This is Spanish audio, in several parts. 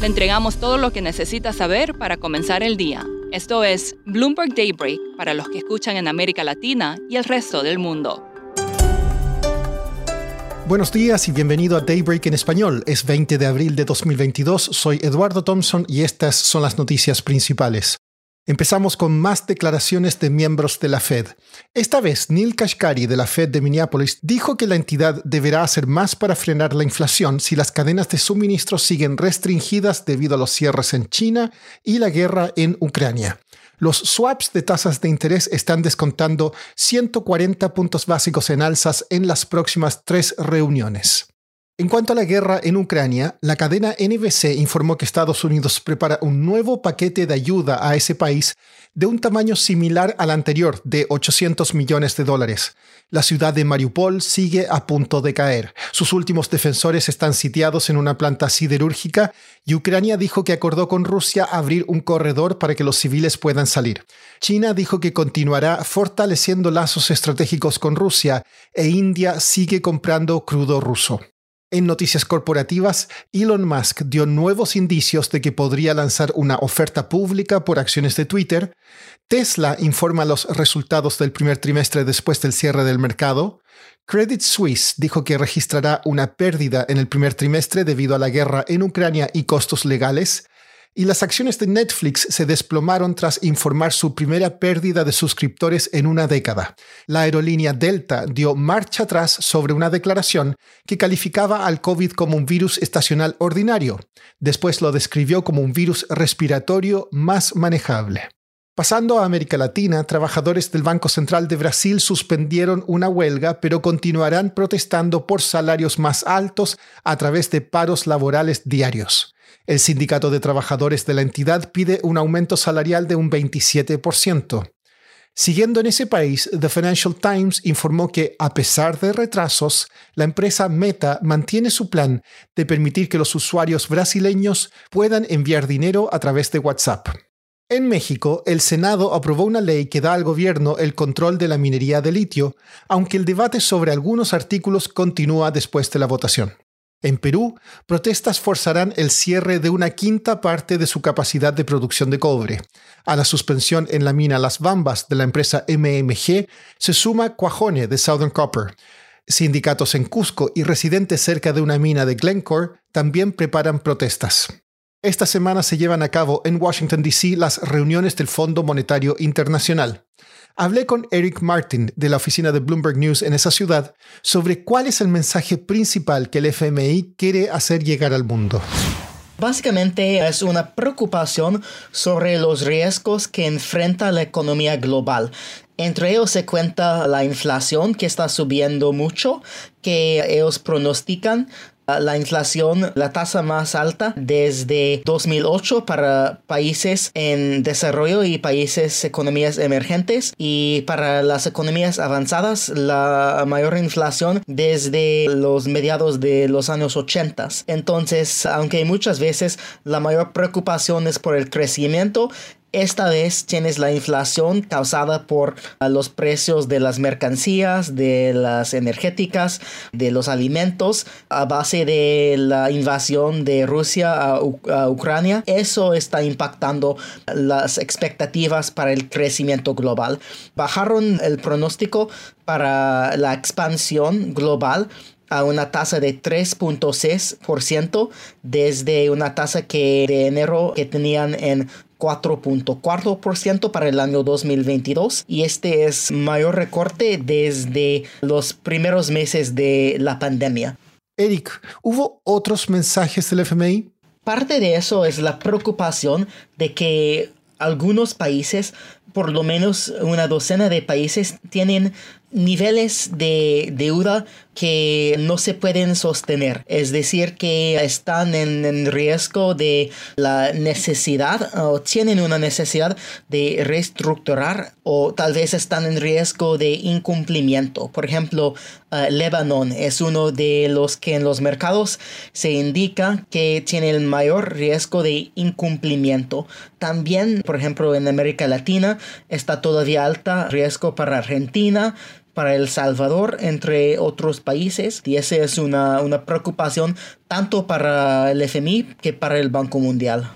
Le entregamos todo lo que necesita saber para comenzar el día. Esto es Bloomberg Daybreak para los que escuchan en América Latina y el resto del mundo. Buenos días y bienvenido a Daybreak en español. Es 20 de abril de 2022. Soy Eduardo Thompson y estas son las noticias principales. Empezamos con más declaraciones de miembros de la Fed. Esta vez, Neil Kashkari de la Fed de Minneapolis dijo que la entidad deberá hacer más para frenar la inflación si las cadenas de suministro siguen restringidas debido a los cierres en China y la guerra en Ucrania. Los swaps de tasas de interés están descontando 140 puntos básicos en alzas en las próximas tres reuniones. En cuanto a la guerra en Ucrania, la cadena NBC informó que Estados Unidos prepara un nuevo paquete de ayuda a ese país de un tamaño similar al anterior, de 800 millones de dólares. La ciudad de Mariupol sigue a punto de caer. Sus últimos defensores están sitiados en una planta siderúrgica y Ucrania dijo que acordó con Rusia abrir un corredor para que los civiles puedan salir. China dijo que continuará fortaleciendo lazos estratégicos con Rusia e India sigue comprando crudo ruso. En noticias corporativas, Elon Musk dio nuevos indicios de que podría lanzar una oferta pública por acciones de Twitter. Tesla informa los resultados del primer trimestre después del cierre del mercado. Credit Suisse dijo que registrará una pérdida en el primer trimestre debido a la guerra en Ucrania y costos legales y las acciones de Netflix se desplomaron tras informar su primera pérdida de suscriptores en una década. La aerolínea Delta dio marcha atrás sobre una declaración que calificaba al COVID como un virus estacional ordinario. Después lo describió como un virus respiratorio más manejable. Pasando a América Latina, trabajadores del Banco Central de Brasil suspendieron una huelga, pero continuarán protestando por salarios más altos a través de paros laborales diarios. El sindicato de trabajadores de la entidad pide un aumento salarial de un 27%. Siguiendo en ese país, The Financial Times informó que, a pesar de retrasos, la empresa Meta mantiene su plan de permitir que los usuarios brasileños puedan enviar dinero a través de WhatsApp. En México, el Senado aprobó una ley que da al gobierno el control de la minería de litio, aunque el debate sobre algunos artículos continúa después de la votación. En Perú, protestas forzarán el cierre de una quinta parte de su capacidad de producción de cobre. A la suspensión en la mina Las Bambas de la empresa MMG se suma Cuajone de Southern Copper. Sindicatos en Cusco y residentes cerca de una mina de Glencore también preparan protestas. Esta semana se llevan a cabo en Washington, D.C. las reuniones del Fondo Monetario Internacional. Hablé con Eric Martin de la oficina de Bloomberg News en esa ciudad sobre cuál es el mensaje principal que el FMI quiere hacer llegar al mundo. Básicamente es una preocupación sobre los riesgos que enfrenta la economía global. Entre ellos se cuenta la inflación que está subiendo mucho, que ellos pronostican la inflación, la tasa más alta desde 2008 para países en desarrollo y países economías emergentes y para las economías avanzadas la mayor inflación desde los mediados de los años 80. Entonces, aunque muchas veces la mayor preocupación es por el crecimiento, esta vez tienes la inflación causada por ah, los precios de las mercancías, de las energéticas, de los alimentos a base de la invasión de Rusia a, Ucrania. Eso está impactando las expectativas para el crecimiento global. Bajaron el pronóstico para la expansión global a una tasa de 3.6% desde una tasa que de enero que tenían en 4.4% para el año 2022 y este es mayor recorte desde los primeros meses de la pandemia. Eric, ¿hubo otros mensajes del FMI? Parte de eso es la preocupación de que algunos países por lo menos una docena de países tienen niveles de deuda que no se pueden sostener, es decir, que están en, riesgo de la necesidad o tienen una necesidad de reestructurar o tal vez están en riesgo de incumplimiento. Por ejemplo, uh, Lebanon es uno de los que en los mercados se indica que tiene el mayor riesgo de incumplimiento. También, por ejemplo, en América Latina está todavía alta riesgo para Argentina, para El Salvador, entre otros países, y esa es una, una preocupación tanto para el FMI que para el Banco Mundial.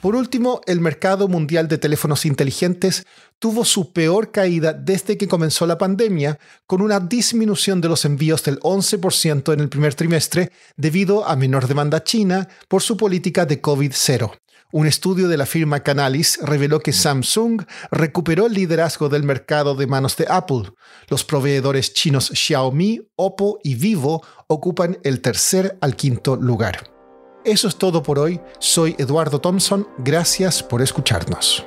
Por último, el mercado mundial de teléfonos inteligentes tuvo su peor caída desde que comenzó la pandemia, con una disminución de los envíos del 11% en el primer trimestre debido a menor demanda china por su política de COVID-0. Un estudio de la firma Canalis reveló que Samsung recuperó el liderazgo del mercado de manos de Apple. Los proveedores chinos Xiaomi, Oppo y Vivo ocupan el tercer al quinto lugar. Eso es todo por hoy. Soy Eduardo Thompson. Gracias por escucharnos.